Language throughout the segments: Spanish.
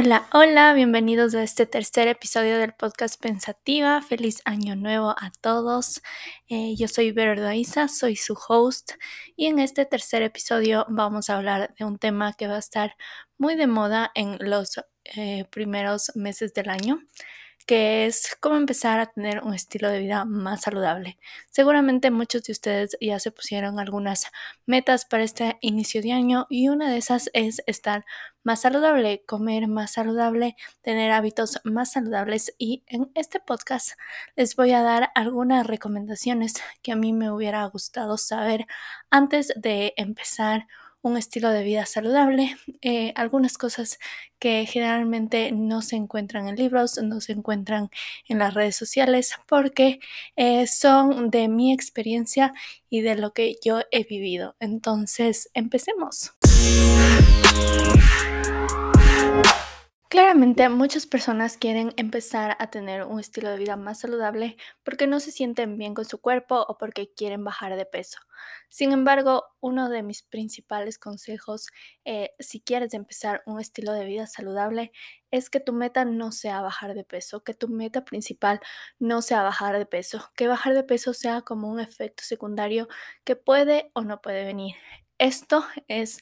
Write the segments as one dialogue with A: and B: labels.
A: Hola, hola, bienvenidos a este tercer episodio del podcast Pensativa. Feliz año nuevo a todos. Eh, yo soy Verdoisa, soy su host y en este tercer episodio vamos a hablar de un tema que va a estar muy de moda en los eh, primeros meses del año que es cómo empezar a tener un estilo de vida más saludable. Seguramente muchos de ustedes ya se pusieron algunas metas para este inicio de año y una de esas es estar más saludable, comer más saludable, tener hábitos más saludables y en este podcast les voy a dar algunas recomendaciones que a mí me hubiera gustado saber antes de empezar un estilo de vida saludable, eh, algunas cosas que generalmente no se encuentran en libros, no se encuentran en las redes sociales, porque eh, son de mi experiencia y de lo que yo he vivido. Entonces, empecemos. Claramente muchas personas quieren empezar a tener un estilo de vida más saludable porque no se sienten bien con su cuerpo o porque quieren bajar de peso. Sin embargo, uno de mis principales consejos eh, si quieres empezar un estilo de vida saludable es que tu meta no sea bajar de peso, que tu meta principal no sea bajar de peso, que bajar de peso sea como un efecto secundario que puede o no puede venir. Esto es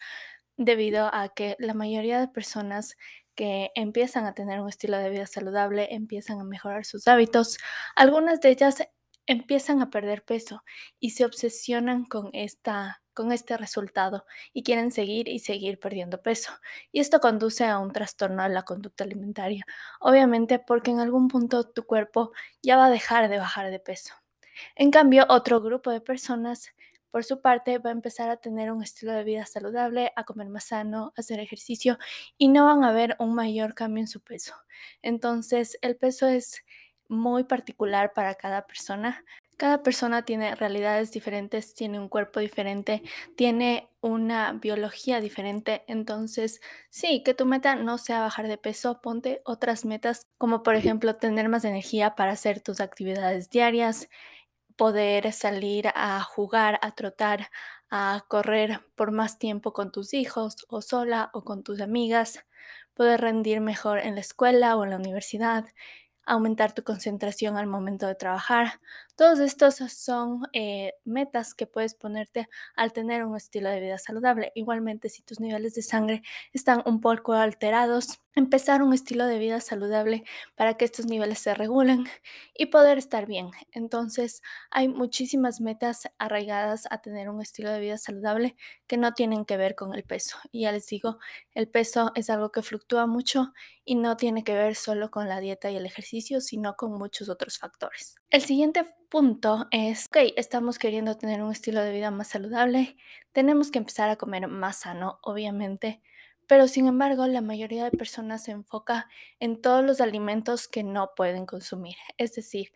A: debido a que la mayoría de personas que empiezan a tener un estilo de vida saludable, empiezan a mejorar sus hábitos. Algunas de ellas empiezan a perder peso y se obsesionan con esta con este resultado y quieren seguir y seguir perdiendo peso. Y esto conduce a un trastorno de la conducta alimentaria, obviamente porque en algún punto tu cuerpo ya va a dejar de bajar de peso. En cambio, otro grupo de personas por su parte, va a empezar a tener un estilo de vida saludable, a comer más sano, a hacer ejercicio y no van a ver un mayor cambio en su peso. Entonces, el peso es muy particular para cada persona. Cada persona tiene realidades diferentes, tiene un cuerpo diferente, tiene una biología diferente. Entonces, sí, que tu meta no sea bajar de peso, ponte otras metas como por ejemplo tener más energía para hacer tus actividades diarias, poder salir a jugar, a trotar, a correr por más tiempo con tus hijos o sola o con tus amigas, poder rendir mejor en la escuela o en la universidad, aumentar tu concentración al momento de trabajar. Todos estos son eh, metas que puedes ponerte al tener un estilo de vida saludable. Igualmente, si tus niveles de sangre están un poco alterados, empezar un estilo de vida saludable para que estos niveles se regulen y poder estar bien. Entonces, hay muchísimas metas arraigadas a tener un estilo de vida saludable que no tienen que ver con el peso. Y ya les digo, el peso es algo que fluctúa mucho y no tiene que ver solo con la dieta y el ejercicio, sino con muchos otros factores. El siguiente punto es, ok, estamos queriendo tener un estilo de vida más saludable, tenemos que empezar a comer más sano, obviamente pero sin embargo, la mayoría de personas se enfoca en todos los alimentos que no pueden consumir. Es decir,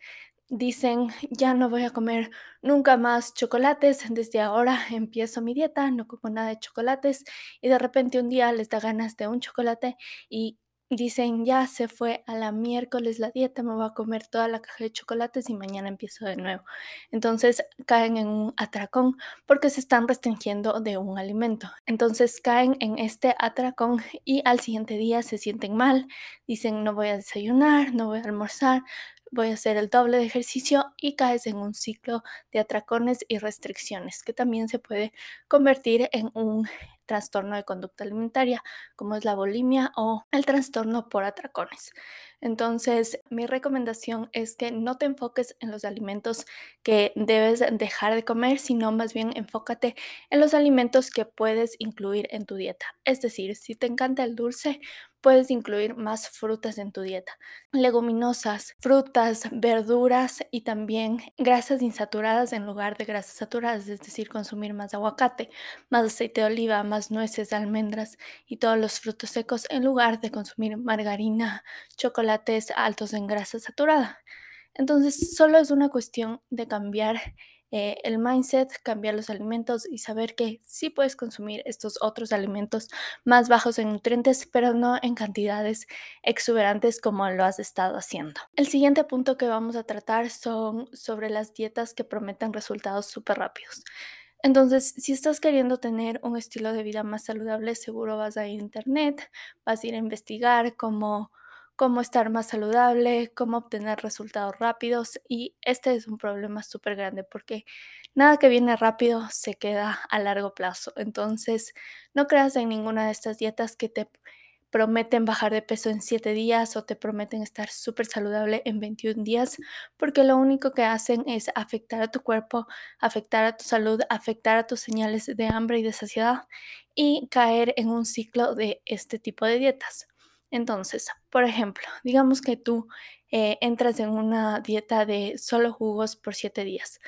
A: dicen, ya no voy a comer nunca más chocolates, desde ahora empiezo mi dieta, no como nada de chocolates y de repente un día les da ganas de un chocolate y Dicen, ya se fue a la miércoles la dieta, me voy a comer toda la caja de chocolates y mañana empiezo de nuevo. Entonces caen en un atracón porque se están restringiendo de un alimento. Entonces caen en este atracón y al siguiente día se sienten mal, dicen, no voy a desayunar, no voy a almorzar, voy a hacer el doble de ejercicio y caes en un ciclo de atracones y restricciones que también se puede convertir en un trastorno de conducta alimentaria, como es la bulimia o el trastorno por atracones. Entonces, mi recomendación es que no te enfoques en los alimentos que debes dejar de comer, sino más bien enfócate en los alimentos que puedes incluir en tu dieta. Es decir, si te encanta el dulce, puedes incluir más frutas en tu dieta, leguminosas, frutas, verduras y también grasas insaturadas en lugar de grasas saturadas, es decir, consumir más aguacate, más aceite de oliva, más nueces, almendras y todos los frutos secos en lugar de consumir margarina, chocolates altos en grasa saturada. Entonces, solo es una cuestión de cambiar eh, el mindset, cambiar los alimentos y saber que sí puedes consumir estos otros alimentos más bajos en nutrientes, pero no en cantidades exuberantes como lo has estado haciendo. El siguiente punto que vamos a tratar son sobre las dietas que prometen resultados súper rápidos. Entonces, si estás queriendo tener un estilo de vida más saludable, seguro vas a ir a internet, vas a ir a investigar cómo, cómo estar más saludable, cómo obtener resultados rápidos y este es un problema súper grande porque nada que viene rápido se queda a largo plazo. Entonces, no creas en ninguna de estas dietas que te prometen bajar de peso en 7 días o te prometen estar súper saludable en 21 días, porque lo único que hacen es afectar a tu cuerpo, afectar a tu salud, afectar a tus señales de hambre y de saciedad y caer en un ciclo de este tipo de dietas. Entonces, por ejemplo, digamos que tú eh, entras en una dieta de solo jugos por 7 días.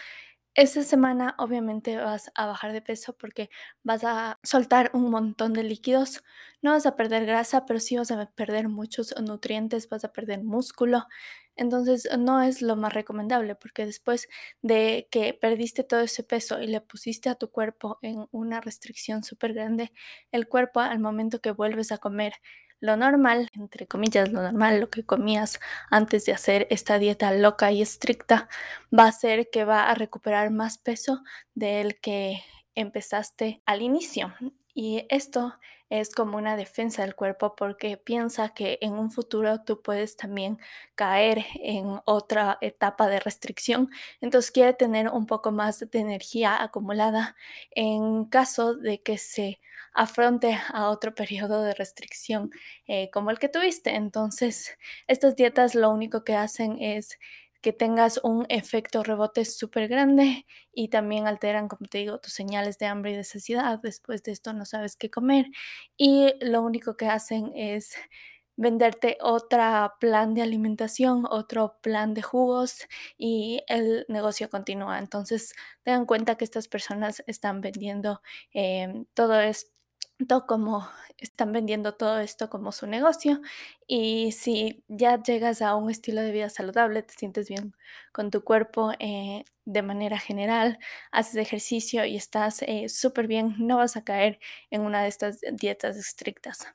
A: Esta semana obviamente vas a bajar de peso porque vas a soltar un montón de líquidos. No vas a perder grasa, pero sí vas a perder muchos nutrientes, vas a perder músculo. Entonces no es lo más recomendable porque después de que perdiste todo ese peso y le pusiste a tu cuerpo en una restricción súper grande, el cuerpo al momento que vuelves a comer lo normal, entre comillas, lo normal, lo que comías antes de hacer esta dieta loca y estricta, va a ser que va a recuperar más peso del que empezaste al inicio. Y esto es como una defensa del cuerpo porque piensa que en un futuro tú puedes también caer en otra etapa de restricción. Entonces quiere tener un poco más de energía acumulada en caso de que se afronte a otro periodo de restricción eh, como el que tuviste. Entonces, estas dietas lo único que hacen es que tengas un efecto rebote súper grande y también alteran, como te digo, tus señales de hambre y de saciedad. Después de esto no sabes qué comer y lo único que hacen es venderte otro plan de alimentación, otro plan de jugos y el negocio continúa. Entonces, tengan cuenta que estas personas están vendiendo em, todo esto como están vendiendo todo esto como su negocio y si ya llegas a un estilo de vida saludable, te sientes bien con tu cuerpo eh, de manera general, haces ejercicio y estás eh, súper bien, no vas a caer en una de estas dietas estrictas.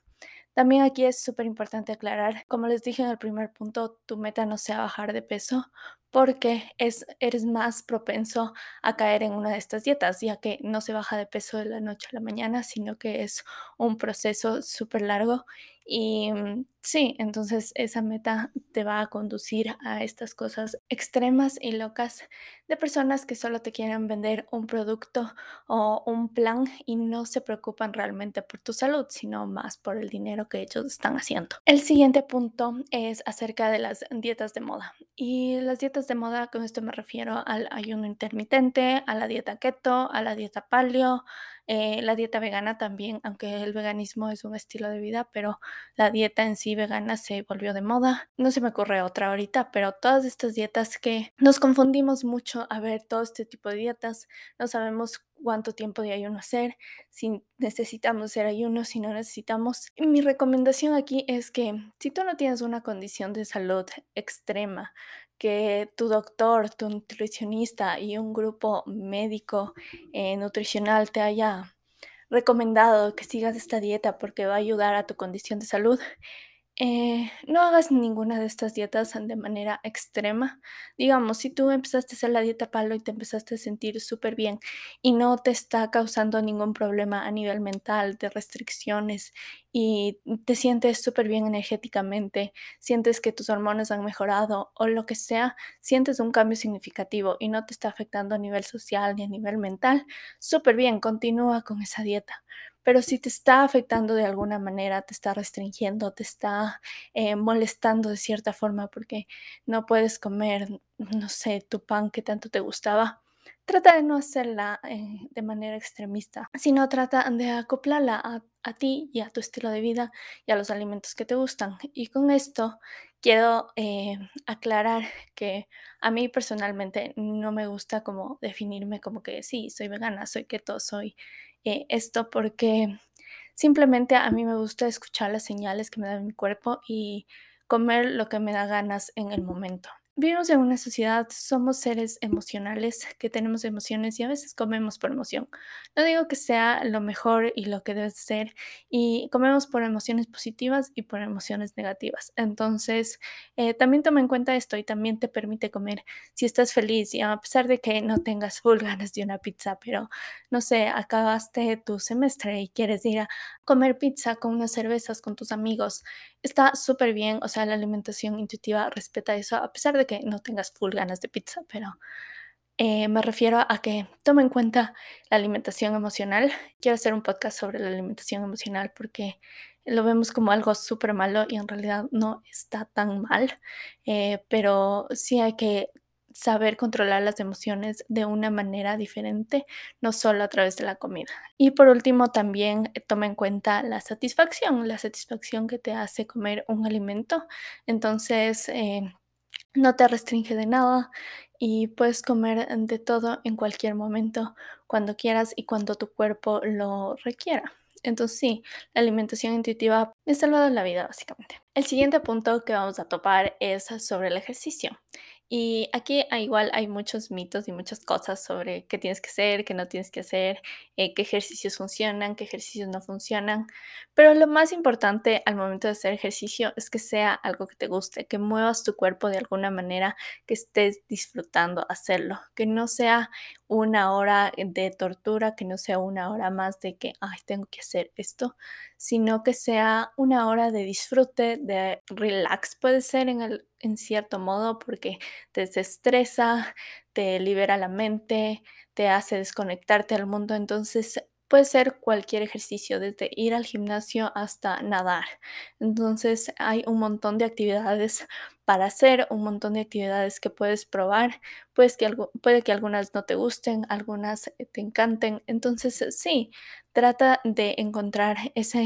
A: También aquí es súper importante aclarar, como les dije en el primer punto, tu meta no sea bajar de peso porque es, eres más propenso a caer en una de estas dietas, ya que no se baja de peso de la noche a la mañana, sino que es un proceso súper largo y mm, sí, entonces esa meta te va a conducir a estas cosas extremas y locas de personas que solo te quieren vender un producto o un plan y no se preocupan realmente por tu salud, sino más por el dinero que ellos están haciendo. El siguiente punto es acerca de las dietas de moda. Y las dietas de moda, con esto me refiero al ayuno intermitente, a la dieta keto, a la dieta paleo, eh, la dieta vegana también, aunque el veganismo es un estilo de vida, pero la dieta en sí vegana se volvió de moda. No se me ocurre otra ahorita, pero todas estas dietas que nos confundimos mucho a ver todo este tipo de dietas, no sabemos cuánto tiempo de ayuno hacer, si necesitamos hacer ayuno, si no necesitamos. Mi recomendación aquí es que si tú no tienes una condición de salud extrema, que tu doctor, tu nutricionista y un grupo médico eh, nutricional te haya recomendado que sigas esta dieta porque va a ayudar a tu condición de salud, eh, no hagas ninguna de estas dietas de manera extrema. Digamos, si tú empezaste a hacer la dieta palo y te empezaste a sentir súper bien y no te está causando ningún problema a nivel mental de restricciones y te sientes súper bien energéticamente, sientes que tus hormonas han mejorado o lo que sea, sientes un cambio significativo y no te está afectando a nivel social ni a nivel mental, súper bien, continúa con esa dieta. Pero si te está afectando de alguna manera, te está restringiendo, te está eh, molestando de cierta forma porque no puedes comer, no sé, tu pan que tanto te gustaba, trata de no hacerla eh, de manera extremista, sino trata de acoplarla a, a, ti y a tu estilo de vida y a los alimentos que te gustan. Y con esto quiero eh, aclarar que a mí personalmente no me gusta como definirme como que sí, soy vegana, soy keto, soy eh, esto porque simplemente a mí me gusta escuchar las señales que me da mi cuerpo y comer lo que me da ganas en el momento. Vivimos en una sociedad, somos seres emocionales que tenemos emociones y a veces comemos por emoción. No digo que sea lo mejor y lo que debe ser, y comemos por emociones positivas y por emociones negativas. Entonces, eh, también toma en cuenta esto y también te permite comer si estás feliz y a pesar de que no tengas full ganas de una pizza, pero no sé, acabaste tu semestre y quieres ir a comer pizza con unas cervezas con tus amigos, está súper bien, o sea, la alimentación intuitiva respeta eso, a pesar de que no tengas full ganas de pizza, pero eh, me refiero a que tome en cuenta la alimentación emocional. Quiero hacer un podcast sobre la alimentación emocional porque lo vemos como algo súper malo y en realidad no está tan mal, eh, pero sí hay que saber controlar las emociones de una manera diferente, no solo a través de la comida. Y por último, también toma en cuenta la satisfacción, la satisfacción que te hace comer un alimento. Entonces, eh, no te restringe de nada y puedes comer de todo en cualquier momento, cuando quieras y cuando tu cuerpo lo requiera. Entonces sí, la alimentación intuitiva me ha salvado la vida básicamente. El siguiente punto que vamos a topar es sobre el ejercicio. Y aquí ah, igual hay muchos mitos y muchas cosas sobre qué tienes que hacer, qué no tienes que hacer, eh, qué ejercicios funcionan, qué ejercicios no funcionan. Pero lo más importante al momento de hacer ejercicio es que sea algo que te guste, que muevas tu cuerpo de alguna manera, que estés disfrutando hacerlo, que no sea una hora de tortura, que no sea una hora más de que, ay, tengo que hacer esto, sino que sea una hora de disfrute, de relax, puede ser en, el, en cierto modo, porque te desestresa, te libera la mente, te hace desconectarte al mundo. Entonces, puede ser cualquier ejercicio, desde ir al gimnasio hasta nadar. Entonces, hay un montón de actividades para hacer, un montón de actividades que puedes probar. Pues que puede que algunas no te gusten, algunas te encanten. Entonces, sí, trata de encontrar esa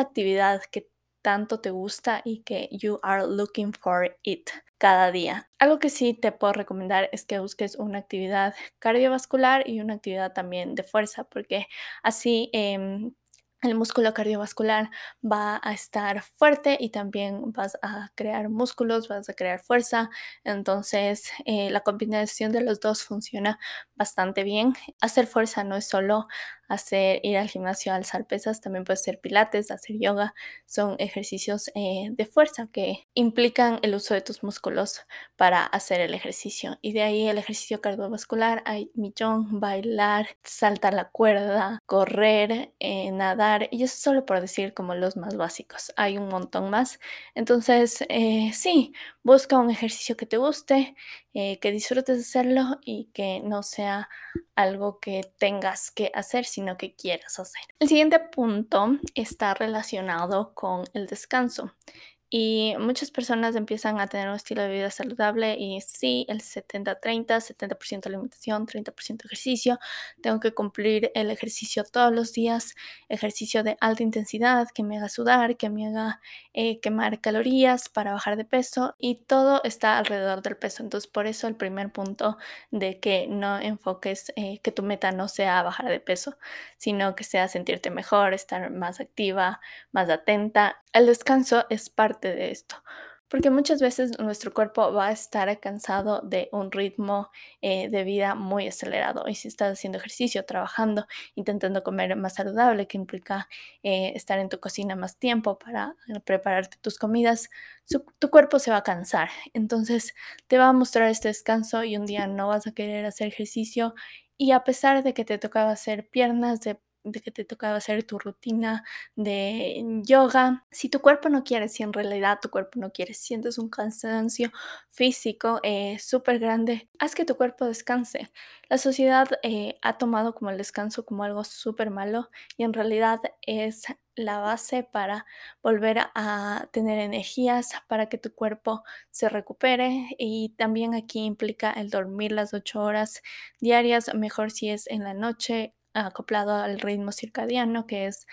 A: actividad que tanto te gusta y que you are looking for it cada día. Algo que sí te puedo recomendar es que busques una actividad cardiovascular y una actividad también de fuerza, porque así em, el músculo cardiovascular va a estar fuerte y también vas a crear músculos, vas a crear fuerza. Entonces, eh, la combinación de los dos funciona bastante bien. Hacer fuerza no es solo hacer ir al gimnasio alzar pesas, también puede ser pilates, hacer yoga, son ejercicios eh, de fuerza que implican el uso de tus músculos para hacer el ejercicio. Y de ahí el ejercicio cardiovascular hay millón, bailar, saltar la cuerda, correr, eh, nadar, y eso solo por decir como los más básicos. Hay un montón más. Entonces, eh, sí, busca un ejercicio que te guste, que disfrutes hacerlo y que no sea algo que tengas que hacer, sino que quieras hacer. El siguiente punto está relacionado con el descanso. Y muchas personas empiezan a tener un estilo de vida saludable y sí, el 70-30, 70%, alimentación, 30% ejercicio. Tengo que cumplir el ejercicio todos los días, ejercicio de alta intensidad que me haga sudar, que me haga eh, quemar calorías para bajar de peso y todo está alrededor del peso. Entonces, por eso el primer punto de que no enfoques, eh, que tu meta no sea bajar de peso, sino que sea sentirte mejor, estar más activa, más atenta. El descanso es parte de esto, porque muchas veces nuestro cuerpo va a estar cansado de un ritmo eh, de vida muy acelerado. Y si estás haciendo ejercicio, trabajando, intentando comer más saludable, que implica eh, estar en tu cocina más tiempo para eh, prepararte tus comidas, tu cuerpo se va a cansar. Entonces te va a mostrar este descanso y un día no vas a querer hacer ejercicio. Y a pesar de que te tocaba hacer piernas, de de que te tocaba hacer tu rutina de yoga. Si tu cuerpo no quiere, si en realidad tu cuerpo no quiere, sientes un cansancio físico eh, súper grande, haz que tu cuerpo descanse. La sociedad eh, ha tomado como el descanso como algo súper malo y en realidad es la base para volver a tener energías, para que tu cuerpo se recupere y también aquí implica el dormir las ocho horas diarias, mejor si es en la noche acoplado al ritmo circadiano, que es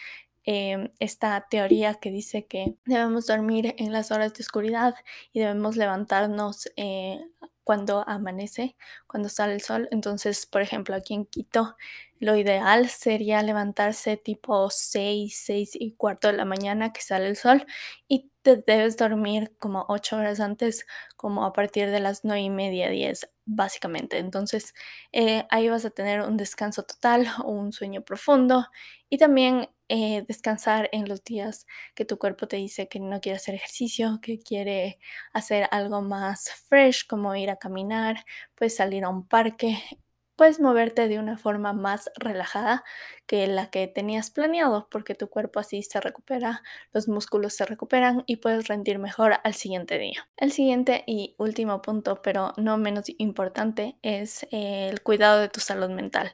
A: em, esta teoría que dice que debemos dormir en las horas de oscuridad y debemos levantarnos eh, cuando amanece, cuando sale el sol. Entonces, por ejemplo, aquí en Quito, lo ideal sería levantarse tipo 6, 6 y cuarto de la mañana que sale el sol y te debes dormir como 8 horas antes, como a partir de las 9 y media, 10, básicamente. Entonces, eh, ahí vas a tener un descanso total, un sueño profundo y también eh, descansar en los días que tu cuerpo te dice que no quiere hacer ejercicio, que quiere hacer algo más fresh, como ir a caminar, pues salir a un parque puedes moverte de una forma más relajada que la que tenías planeado, porque tu cuerpo así se recupera, los músculos se recuperan y puedes rendir mejor al siguiente día. El siguiente y último punto, pero no menos importante, es el cuidado de tu salud mental.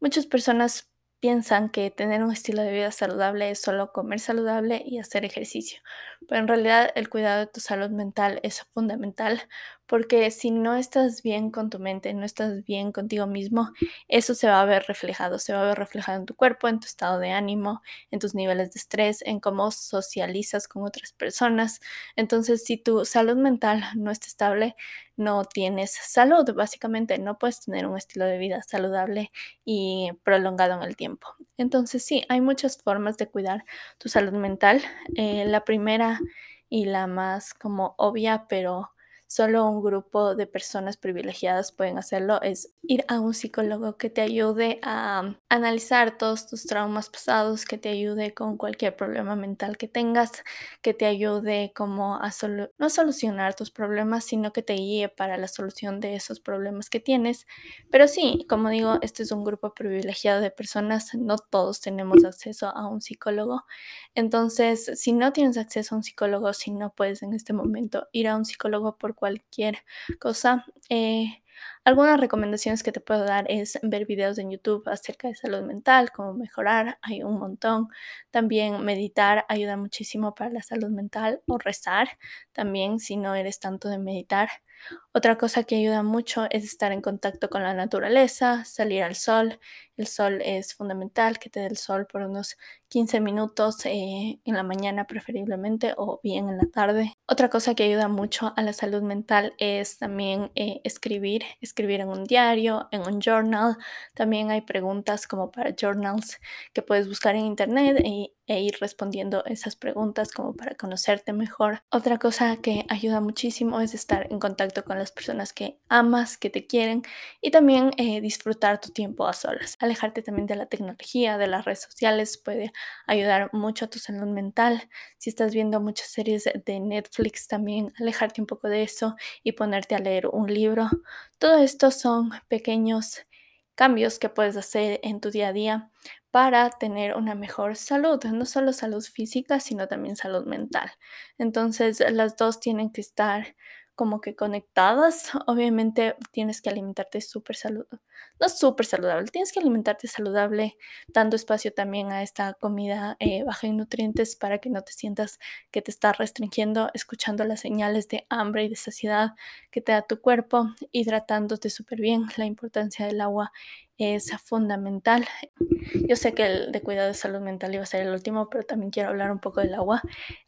A: Muchas personas piensan que tener un estilo de vida saludable es solo comer saludable y hacer ejercicio, pero en realidad el cuidado de tu salud mental es fundamental porque si no estás bien con tu mente, no estás bien contigo mismo, eso se va a ver reflejado, se va a ver reflejado en tu cuerpo, en tu estado de ánimo, en tus niveles de estrés, en cómo socializas con otras personas. Entonces, si tu salud mental no está estable, no tienes salud, básicamente no puedes tener un estilo de vida saludable y prolongado en el tiempo. Entonces, sí, hay muchas formas de cuidar tu salud mental. Eh, la primera y la más como obvia, pero solo un grupo de personas privilegiadas pueden hacerlo, es ir a un psicólogo que te ayude a analizar todos tus traumas pasados, que te ayude con cualquier problema mental que tengas, que te ayude como a no solucionar tus problemas, sino que te guíe para la solución de esos problemas que tienes. Pero sí, como digo, este es un grupo privilegiado de personas, no todos tenemos acceso a un psicólogo. Entonces, si no tienes acceso a un psicólogo, si no puedes en este momento ir a un psicólogo por cualquier cosa. Eh, algunas recomendaciones que te puedo dar es ver videos en YouTube acerca de salud mental, cómo mejorar, hay un montón. También meditar ayuda muchísimo para la salud mental o rezar también si no eres tanto de meditar. Otra cosa que ayuda mucho es estar en contacto con la naturaleza, salir al sol. El sol es fundamental, que te dé el sol por unos 15 minutos eh, en la mañana preferiblemente o bien en la tarde. Otra cosa que ayuda mucho a la salud mental es también eh, escribir, escribir en un diario, en un journal. También hay preguntas como para journals que puedes buscar en internet y e ir respondiendo esas preguntas como para conocerte mejor. Otra cosa que ayuda muchísimo es estar en contacto con las personas que amas, que te quieren y también eh, disfrutar tu tiempo a solas. Alejarte también de la tecnología, de las redes sociales puede ayudar mucho a tu salud mental. Si estás viendo muchas series de Netflix también alejarte un poco de eso y ponerte a leer un libro. Todo esto son pequeños cambios que puedes hacer en tu día a día para tener una mejor salud, no solo salud física, sino también salud mental. Entonces, las dos tienen que estar como que conectadas. Obviamente tienes que alimentarte súper saludable, no súper saludable, tienes que alimentarte saludable, dando espacio también a esta comida eh, baja en nutrientes para que no te sientas que te está restringiendo, escuchando las señales de hambre y de saciedad que te da tu cuerpo, hidratándote súper bien. La importancia del agua es fundamental. Yo sé que el de cuidado de salud mental iba a ser el último, pero también quiero hablar un poco del agua.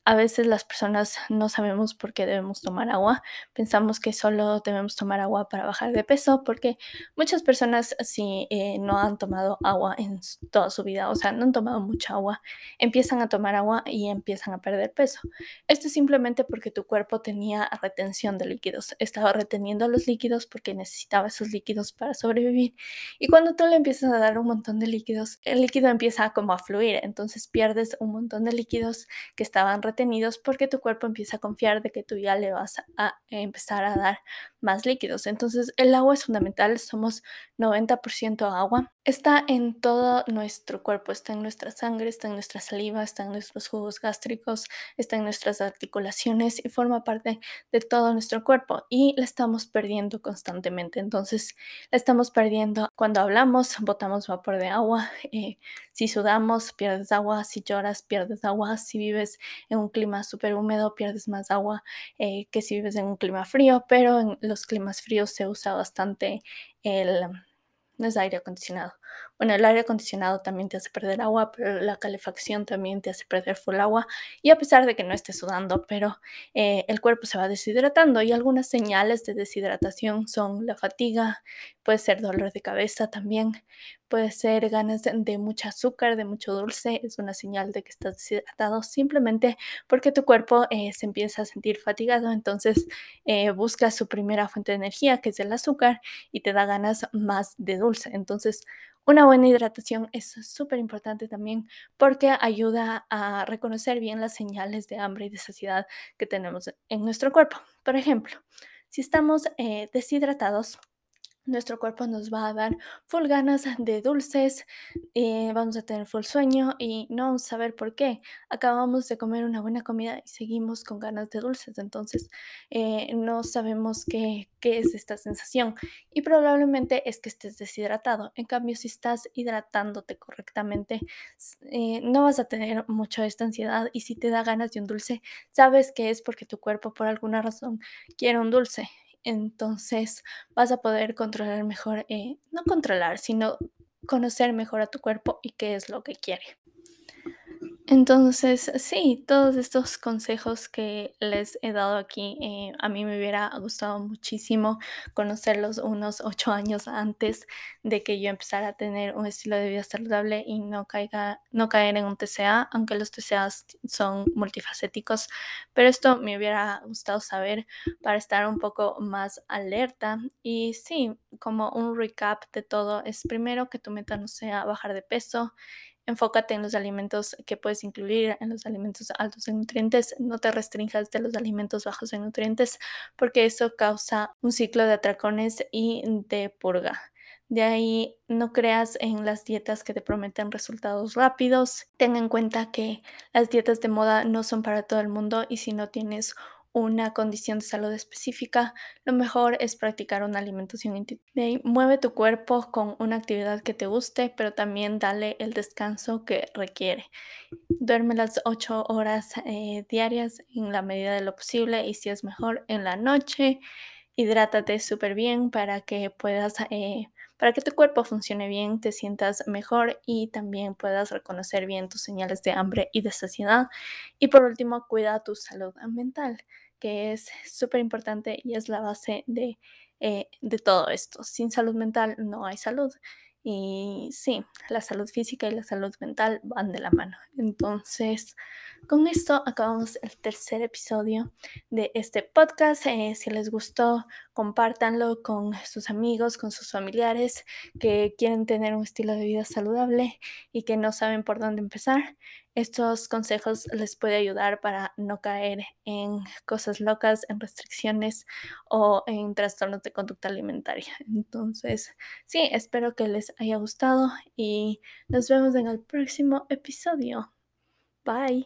A: A veces las personas no sabemos por qué debemos tomar agua. Pensamos que solo debemos tomar agua para bajar de peso, porque muchas personas si eh, no han tomado agua en toda su vida, o sea, no han tomado mucha agua, empiezan a tomar agua y empiezan a perder peso. Esto es simplemente porque tu cuerpo tenía retención de líquidos, estaba reteniendo los líquidos porque necesitaba esos líquidos para sobrevivir. Y cuando tú le empiezas a dar un montón de líquidos, el líquido empieza como a fluir, entonces pierdes un montón de líquidos que estaban retenidos porque tu cuerpo empieza a confiar de que tú ya le vas a empezar a dar más líquidos. Entonces el agua es fundamental, somos 90% agua. Está en todo nuestro cuerpo, está en nuestra sangre, está en nuestra saliva, está en nuestros jugos gástricos, está en nuestras articulaciones y forma parte de todo nuestro cuerpo y la estamos perdiendo constantemente. Entonces la estamos perdiendo cuando hablamos, botamos vapor de agua, eh, si sudamos, pierdes agua, si lloras, pierdes agua, si vives en un clima súper húmedo, pierdes más agua eh, que si vives en un clima frío, pero en los climas fríos se usa bastante el aire acondicionado, Bueno, el aire acondicionado también te hace perder agua, pero la calefacción también te hace perder full agua. Y a pesar de que no estés sudando, pero eh, el cuerpo se va deshidratando y algunas señales de deshidratación son la fatiga, puede ser dolor de cabeza también, puede ser ganas de, mucho azúcar, de mucho dulce, es una señal de que estás deshidratado simplemente porque tu cuerpo eh, se empieza a sentir fatigado, entonces eh, busca su primera fuente de energía, que es el azúcar, y te da ganas más de dulce. Entonces, una buena hidratación es súper importante también porque ayuda a reconocer bien las señales de hambre y de saciedad que tenemos en nuestro cuerpo. Por ejemplo, si estamos eh, deshidratados, nuestro cuerpo nos va a dar full ganas de dulces, eh, vamos a tener full sueño y no saber por qué. Acabamos de comer una buena comida y seguimos con ganas de dulces, entonces eh, no sabemos qué, qué, es esta sensación y probablemente es que estés deshidratado. En cambio, si estás hidratándote correctamente, eh, no vas a tener mucho esta ansiedad y si te da ganas de un dulce, sabes que es porque tu cuerpo por alguna razón quiere un dulce entonces vas a poder controlar mejor, eh, no controlar, sino conocer mejor a tu cuerpo y qué es lo que quiere. Entonces, sí, todos estos consejos que les he dado aquí, eh, a mí me hubiera gustado muchísimo conocerlos unos ocho años antes de que yo empezara a tener un estilo de vida saludable y no, caiga, no caer en un TCA, aunque los TCA son multifacéticos, pero esto me hubiera gustado saber para estar un poco más alerta. Y sí, como un recap de todo, es primero que tu meta no sea bajar de peso, Enfócate en los alimentos que puedes incluir, en los alimentos altos en nutrientes. No te restringas de los alimentos bajos en nutrientes porque eso causa un ciclo de atracones y de purga. De ahí no creas en las dietas que te prometen resultados rápidos. Ten en cuenta que las dietas de moda no son para todo el mundo y si no tienes una condición de salud específica, lo mejor es practicar una alimentación intuitiva. Mueve tu cuerpo con una actividad que te guste, pero también dale el descanso que requiere. Duerme las 8 horas eh, diarias en la medida de lo posible y si es mejor en la noche. Hidrátate súper bien para que puedas eh, para que tu cuerpo funcione bien, te sientas mejor y también puedas reconocer bien tus señales de hambre y de saciedad. Y por último, cuida tu salud mental que es súper importante y es la base de, eh, de todo esto. Sin salud mental no hay salud. Y sí, la salud física y la salud mental van de la mano. Entonces, con esto acabamos el tercer episodio de este podcast. Eh, si les gustó, compártanlo con sus amigos, con sus familiares que quieren tener un estilo de vida saludable y que no saben por dónde empezar. Estos consejos les puede ayudar para no caer en cosas locas, en restricciones o en trastornos de conducta alimentaria. Entonces, sí, espero que les haya gustado y nos vemos en el próximo episodio. Bye.